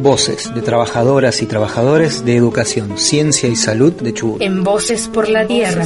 Voces de trabajadoras y trabajadores de educación, ciencia y salud de Chubut. En Voces por la Tierra.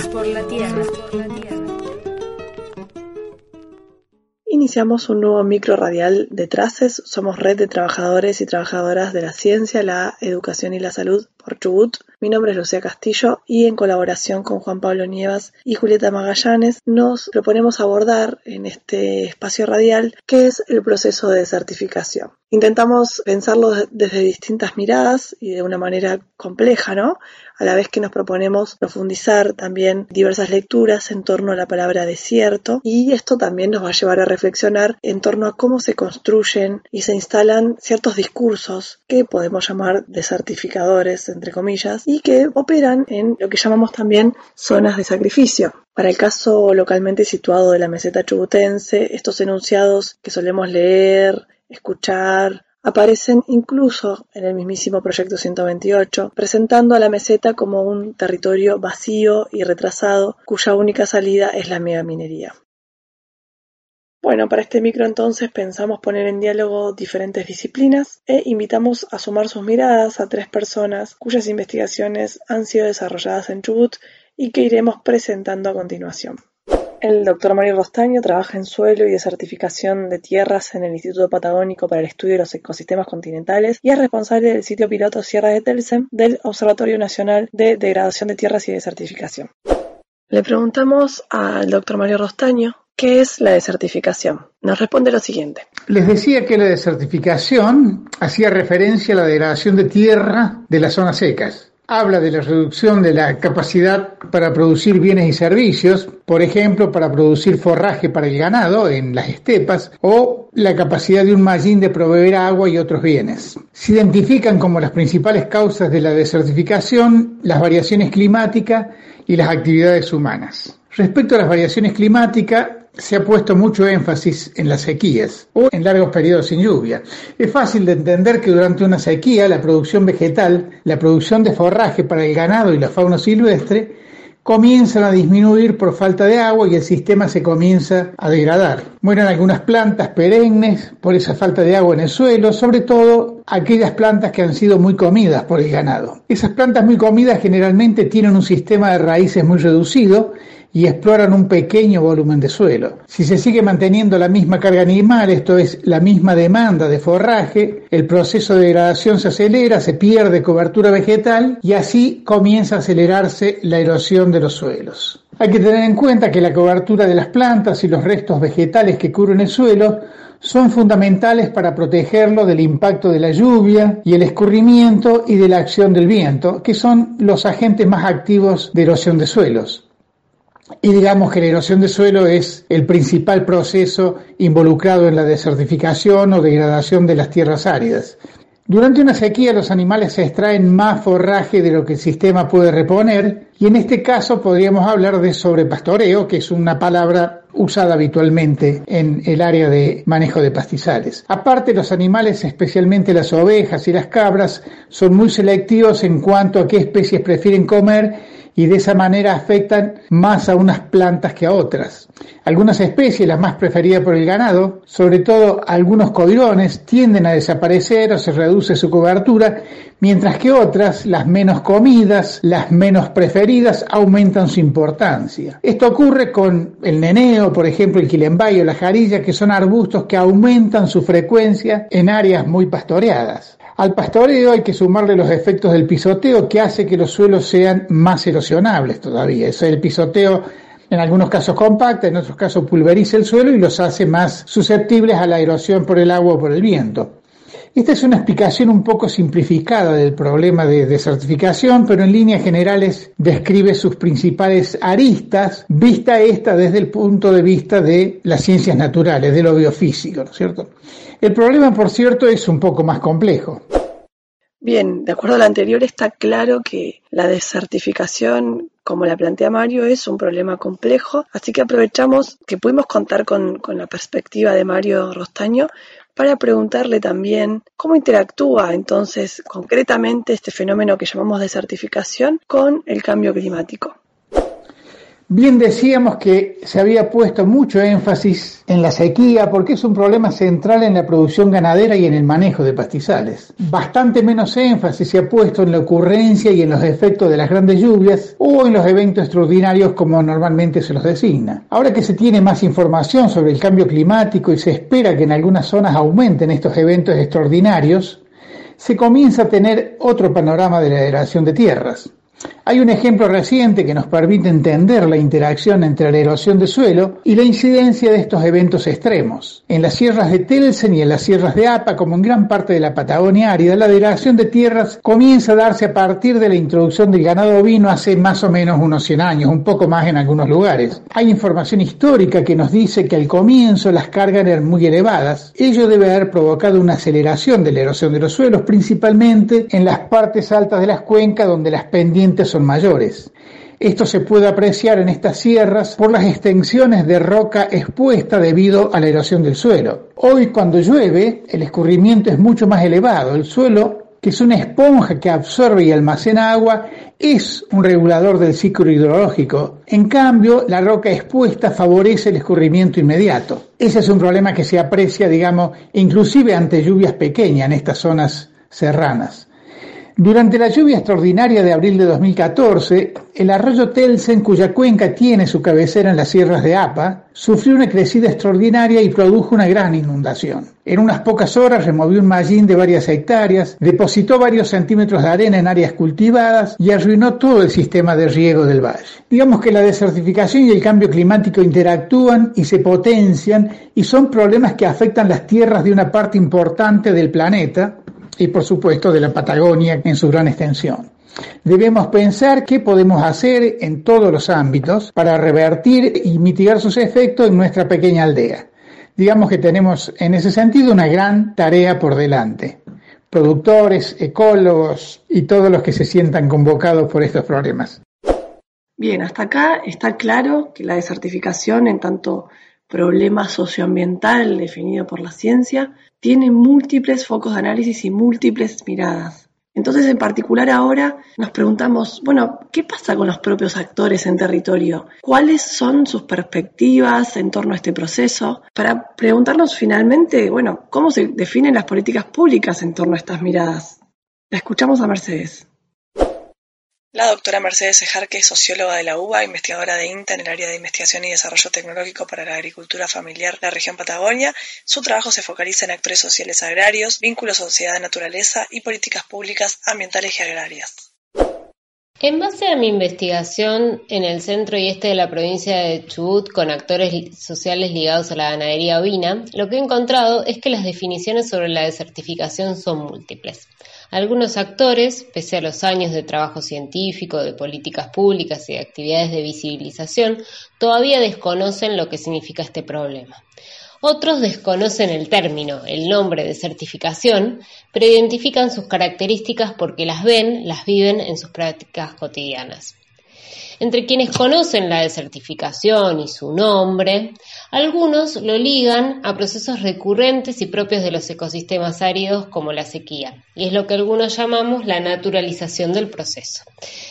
Iniciamos un nuevo micro radial de Traces. Somos red de trabajadores y trabajadoras de la ciencia, la educación y la salud por Chubut. Mi nombre es Lucía Castillo y en colaboración con Juan Pablo Nievas y Julieta Magallanes nos proponemos abordar en este espacio radial qué es el proceso de certificación. Intentamos pensarlo desde distintas miradas y de una manera compleja, ¿no? A la vez que nos proponemos profundizar también diversas lecturas en torno a la palabra desierto y esto también nos va a llevar a reflexionar en torno a cómo se construyen y se instalan ciertos discursos que podemos llamar desertificadores, entre comillas, y que operan en lo que llamamos también zonas de sacrificio. Para el caso localmente situado de la meseta chubutense, estos enunciados que solemos leer, escuchar, aparecen incluso en el mismísimo Proyecto 128, presentando a la meseta como un territorio vacío y retrasado, cuya única salida es la megaminería. Bueno, para este micro entonces pensamos poner en diálogo diferentes disciplinas e invitamos a sumar sus miradas a tres personas cuyas investigaciones han sido desarrolladas en Chubut y que iremos presentando a continuación. El doctor Mario Rostaño trabaja en suelo y desertificación de tierras en el Instituto Patagónico para el Estudio de los Ecosistemas Continentales y es responsable del sitio piloto Sierra de Telsen del Observatorio Nacional de Degradación de Tierras y Desertificación. Le preguntamos al doctor Mario Rostaño ¿Qué es la desertificación? Nos responde lo siguiente. Les decía que la desertificación hacía referencia a la degradación de tierra de las zonas secas habla de la reducción de la capacidad para producir bienes y servicios, por ejemplo, para producir forraje para el ganado en las estepas o la capacidad de un mallín de proveer agua y otros bienes. Se identifican como las principales causas de la desertificación las variaciones climáticas y las actividades humanas. Respecto a las variaciones climáticas, se ha puesto mucho énfasis en las sequías o en largos periodos sin lluvia. Es fácil de entender que durante una sequía la producción vegetal, la producción de forraje para el ganado y la fauna silvestre comienzan a disminuir por falta de agua y el sistema se comienza a degradar. Mueren algunas plantas perennes por esa falta de agua en el suelo, sobre todo aquellas plantas que han sido muy comidas por el ganado. Esas plantas muy comidas generalmente tienen un sistema de raíces muy reducido y exploran un pequeño volumen de suelo. Si se sigue manteniendo la misma carga animal, esto es, la misma demanda de forraje, el proceso de degradación se acelera, se pierde cobertura vegetal y así comienza a acelerarse la erosión de los suelos. Hay que tener en cuenta que la cobertura de las plantas y los restos vegetales que cubren el suelo son fundamentales para protegerlo del impacto de la lluvia y el escurrimiento y de la acción del viento, que son los agentes más activos de erosión de suelos. Y digamos que la erosión de suelo es el principal proceso involucrado en la desertificación o degradación de las tierras áridas. Durante una sequía los animales se extraen más forraje de lo que el sistema puede reponer y en este caso podríamos hablar de sobrepastoreo, que es una palabra usada habitualmente en el área de manejo de pastizales. Aparte, los animales, especialmente las ovejas y las cabras, son muy selectivos en cuanto a qué especies prefieren comer y de esa manera afectan más a unas plantas que a otras. Algunas especies, las más preferidas por el ganado, sobre todo algunos coirones, tienden a desaparecer o se reduce su cobertura, mientras que otras, las menos comidas, las menos preferidas, aumentan su importancia. Esto ocurre con el neneo, por ejemplo, el quilembayo, la jarilla, que son arbustos que aumentan su frecuencia en áreas muy pastoreadas. Al pastoreo hay que sumarle los efectos del pisoteo que hace que los suelos sean más erosionables todavía. Eso el pisoteo en algunos casos compacta, en otros casos pulveriza el suelo y los hace más susceptibles a la erosión por el agua o por el viento. Esta es una explicación un poco simplificada del problema de desertificación, pero en líneas generales describe sus principales aristas, vista esta desde el punto de vista de las ciencias naturales, de lo biofísico, ¿no es cierto? El problema, por cierto, es un poco más complejo. Bien, de acuerdo a lo anterior, está claro que la desertificación, como la plantea Mario, es un problema complejo, así que aprovechamos que pudimos contar con, con la perspectiva de Mario Rostaño para preguntarle también cómo interactúa entonces concretamente este fenómeno que llamamos desertificación con el cambio climático. Bien decíamos que se había puesto mucho énfasis en la sequía porque es un problema central en la producción ganadera y en el manejo de pastizales. Bastante menos énfasis se ha puesto en la ocurrencia y en los efectos de las grandes lluvias o en los eventos extraordinarios como normalmente se los designa. Ahora que se tiene más información sobre el cambio climático y se espera que en algunas zonas aumenten estos eventos extraordinarios, se comienza a tener otro panorama de la degradación de tierras. Hay un ejemplo reciente que nos permite entender la interacción entre la erosión de suelo y la incidencia de estos eventos extremos. En las sierras de Telsen y en las sierras de Apa, como en gran parte de la Patagonia árida, la degradación de tierras comienza a darse a partir de la introducción del ganado ovino hace más o menos unos 100 años, un poco más en algunos lugares. Hay información histórica que nos dice que al comienzo las cargas eran muy elevadas. Ello debe haber provocado una aceleración de la erosión de los suelos, principalmente en las partes altas de las cuencas donde las pendientes son mayores. Esto se puede apreciar en estas sierras por las extensiones de roca expuesta debido a la erosión del suelo. Hoy cuando llueve el escurrimiento es mucho más elevado. El suelo, que es una esponja que absorbe y almacena agua, es un regulador del ciclo hidrológico. En cambio, la roca expuesta favorece el escurrimiento inmediato. Ese es un problema que se aprecia, digamos, inclusive ante lluvias pequeñas en estas zonas serranas. Durante la lluvia extraordinaria de abril de 2014, el arroyo Telsen, cuya cuenca tiene su cabecera en las sierras de Apa, sufrió una crecida extraordinaria y produjo una gran inundación. En unas pocas horas removió un mallín de varias hectáreas, depositó varios centímetros de arena en áreas cultivadas y arruinó todo el sistema de riego del valle. Digamos que la desertificación y el cambio climático interactúan y se potencian y son problemas que afectan las tierras de una parte importante del planeta, y por supuesto de la Patagonia en su gran extensión. Debemos pensar qué podemos hacer en todos los ámbitos para revertir y mitigar sus efectos en nuestra pequeña aldea. Digamos que tenemos en ese sentido una gran tarea por delante. Productores, ecólogos y todos los que se sientan convocados por estos problemas. Bien, hasta acá está claro que la desertificación en tanto problema socioambiental definido por la ciencia tiene múltiples focos de análisis y múltiples miradas. Entonces, en particular ahora nos preguntamos, bueno, ¿qué pasa con los propios actores en territorio? ¿Cuáles son sus perspectivas en torno a este proceso? Para preguntarnos finalmente, bueno, ¿cómo se definen las políticas públicas en torno a estas miradas? La escuchamos a Mercedes. La doctora Mercedes Ejarque socióloga de la UBA, investigadora de INTA en el área de investigación y desarrollo tecnológico para la agricultura familiar de la región Patagonia. Su trabajo se focaliza en actores sociales agrarios, vínculos sociedad-naturaleza y políticas públicas ambientales y agrarias. En base a mi investigación en el centro y este de la provincia de Chubut con actores sociales ligados a la ganadería ovina, lo que he encontrado es que las definiciones sobre la desertificación son múltiples. Algunos actores, pese a los años de trabajo científico, de políticas públicas y de actividades de visibilización, todavía desconocen lo que significa este problema. Otros desconocen el término, el nombre de certificación, pero identifican sus características porque las ven, las viven en sus prácticas cotidianas. Entre quienes conocen la desertificación y su nombre, algunos lo ligan a procesos recurrentes y propios de los ecosistemas áridos como la sequía, y es lo que algunos llamamos la naturalización del proceso.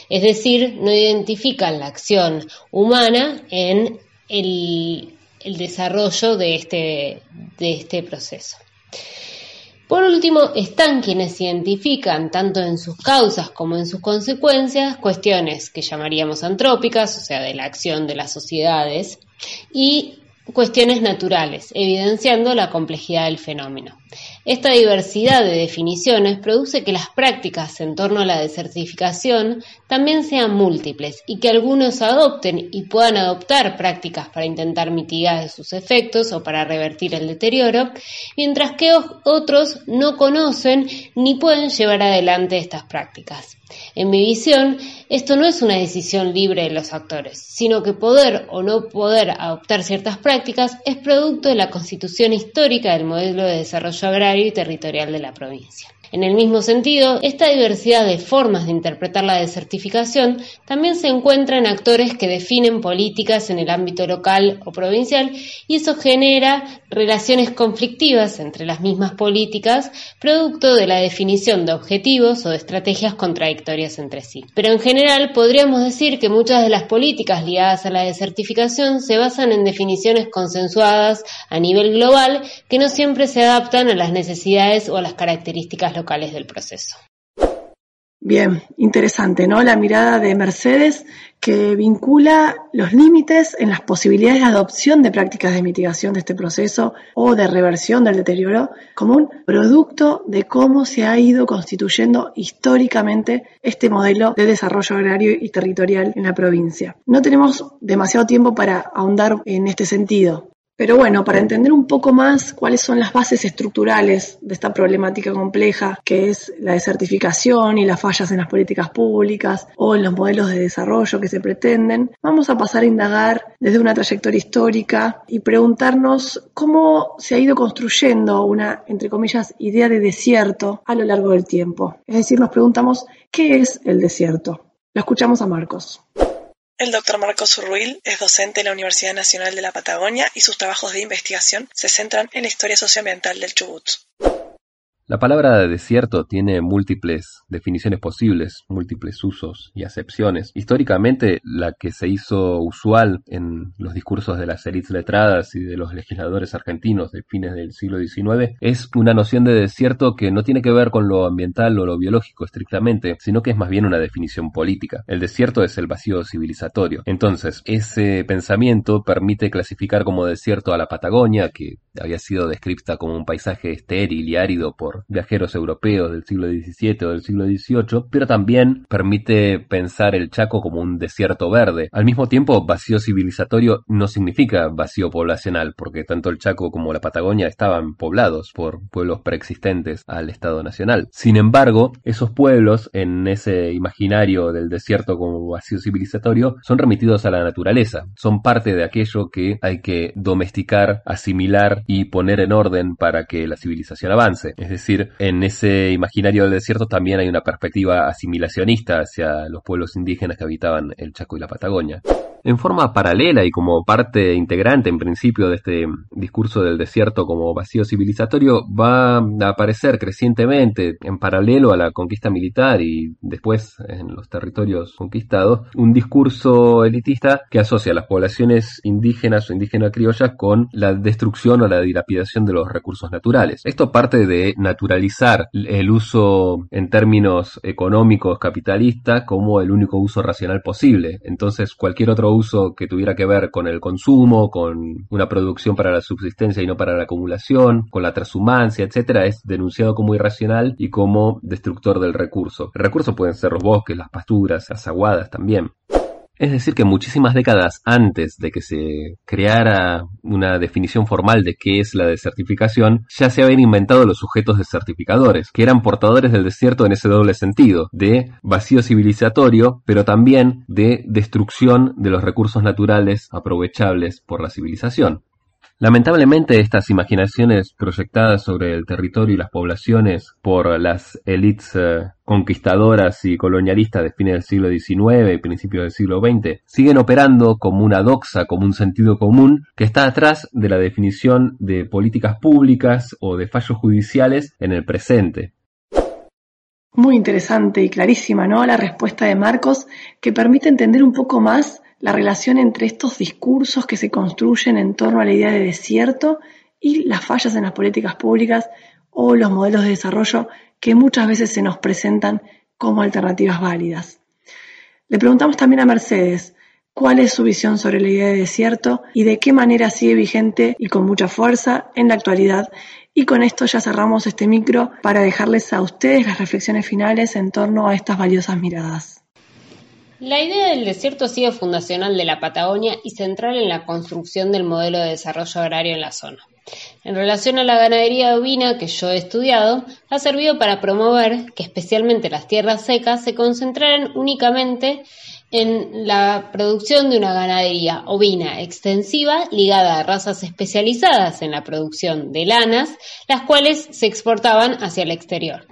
Es decir, no identifican la acción humana en el, desarrollo de este, este proceso. Por último, están quienes identifican, tanto en sus causas como en sus consecuencias, cuestiones que llamaríamos antrópicas, o sea, de la acción de las sociedades, y cuestiones naturales, evidenciando la complejidad del fenómeno. Esta diversidad de definiciones produce que las prácticas en torno a la desertificación también sean múltiples y que algunos adopten y puedan adoptar prácticas para intentar mitigar sus efectos o para revertir el deterioro, mientras que otros no conocen ni pueden llevar adelante estas prácticas. En mi visión, esto no es una decisión libre de los actores, sino que poder o no poder adoptar ciertas prácticas es producto de la constitución histórica del modelo de desarrollo agrario y territorial de la provincia. En el mismo sentido, esta diversidad de formas de interpretar la desertificación también se encuentra en actores que definen políticas en el ámbito local o provincial y eso genera relaciones conflictivas entre las mismas políticas, producto de la definición de objetivos o de estrategias contradictorias entre sí. Pero en general podríamos decir que muchas de las políticas ligadas a la desertificación se basan en definiciones consensuadas a nivel global que no siempre se adaptan a las necesidades o a las características locales del proceso. Bien, interesante, ¿no? La mirada de Mercedes que vincula los límites en las posibilidades de adopción de prácticas de mitigación de este proceso o de reversión del deterioro como un producto de cómo se ha ido constituyendo históricamente este modelo de desarrollo agrario y territorial en la provincia. No tenemos demasiado tiempo para ahondar en este sentido, pero bueno, para entender un poco más cuáles son las bases estructurales de esta problemática compleja, que es la desertificación y las fallas en las políticas públicas o en los modelos de desarrollo que se pretenden, vamos a pasar a indagar desde una trayectoria histórica y preguntarnos cómo se ha ido construyendo una, entre comillas, idea de desierto a lo largo del tiempo. Es decir, nos preguntamos, ¿qué es el desierto? Lo escuchamos a Marcos. El doctor Marcos Urruil es docente en la Universidad Nacional de la Patagonia y sus trabajos de investigación se centran en la historia socioambiental del Chubut. La palabra desierto tiene múltiples definiciones posibles, múltiples usos y acepciones. Históricamente, la que se hizo usual en los discursos de las élites letradas y de los legisladores argentinos de fines del siglo XIX es una noción de desierto que no tiene que ver con lo ambiental o lo biológico estrictamente, sino que es más bien una definición política. El desierto es el vacío civilizatorio. Entonces, ese pensamiento permite clasificar como desierto a la Patagonia, que había sido descrita como un paisaje estéril y árido por viajeros europeos del siglo XVII o del siglo XVIII, pero también permite pensar el Chaco como un desierto verde. Al mismo tiempo, vacío civilizatorio no significa vacío poblacional, porque tanto el Chaco como la Patagonia estaban poblados por pueblos preexistentes al Estado Nacional. Sin embargo, esos pueblos, en ese imaginario del desierto como vacío civilizatorio, son remitidos a la naturaleza, son parte de aquello que hay que domesticar, asimilar y poner en orden para que la civilización avance. En ese imaginario del desierto también hay una perspectiva asimilacionista hacia los pueblos indígenas que habitaban el Chaco y la Patagonia en forma paralela y como parte integrante en principio de este discurso del desierto como vacío civilizatorio va a aparecer crecientemente en paralelo a la conquista militar y después en los territorios conquistados un discurso elitista que asocia a las poblaciones indígenas o indígenas criollas con la destrucción o la dilapidación de los recursos naturales. Esto parte de naturalizar el uso en términos económicos capitalistas como el único uso racional posible. Entonces cualquier otro uso que tuviera que ver con el consumo, con una producción para la subsistencia y no para la acumulación, con la transhumancia, etcétera, es denunciado como irracional y como destructor del recurso. El recurso pueden ser los bosques, las pasturas, las aguadas también. Es decir, que muchísimas décadas antes de que se creara una definición formal de qué es la desertificación, ya se habían inventado los sujetos desertificadores, que eran portadores del desierto en ese doble sentido, de vacío civilizatorio, pero también de destrucción de los recursos naturales aprovechables por la civilización. Lamentablemente estas imaginaciones proyectadas sobre el territorio y las poblaciones por las élites eh, conquistadoras y colonialistas de fines del siglo XIX y principios del siglo XX siguen operando como una doxa, como un sentido común que está atrás de la definición de políticas públicas o de fallos judiciales en el presente. Muy interesante y clarísima, ¿no? La respuesta de Marcos que permite entender un poco más la relación entre estos discursos que se construyen en torno a la idea de desierto y las fallas en las políticas públicas o los modelos de desarrollo que muchas veces se nos presentan como alternativas válidas. Le preguntamos también a Mercedes cuál es su visión sobre la idea de desierto y de qué manera sigue vigente y con mucha fuerza en la actualidad. Y con esto ya cerramos este micro para dejarles a ustedes las reflexiones finales en torno a estas valiosas miradas. La idea del desierto ha sido fundacional de la Patagonia y central en la construcción del modelo de desarrollo agrario en la zona. En relación a la ganadería ovina que yo he estudiado, ha servido para promover que especialmente las tierras secas se concentraran únicamente en la producción de una ganadería ovina extensiva ligada a razas especializadas en la producción de lanas, las cuales se exportaban hacia el exterior.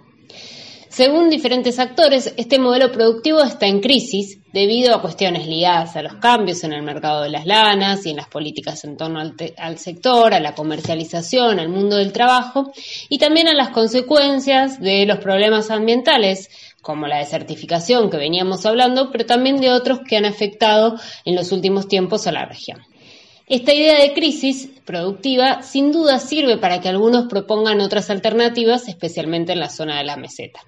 Según diferentes actores, este modelo productivo está en crisis debido a cuestiones ligadas a los cambios en el mercado de las lanas y en las políticas en torno al, sector, a la comercialización, al mundo del trabajo y también a las consecuencias de los problemas ambientales como la desertificación que veníamos hablando, pero también de otros que han afectado en los últimos tiempos a la región. Esta idea de crisis productiva sin duda sirve para que algunos propongan otras alternativas, especialmente en la zona de la meseta.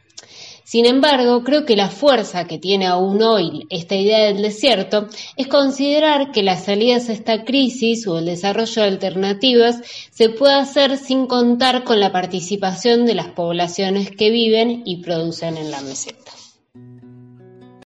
Sin embargo, creo que la fuerza que tiene aún hoy esta idea del desierto es considerar que las salidas a esta crisis o el desarrollo de alternativas se puede hacer sin contar con la participación de las poblaciones que viven y producen en la meseta.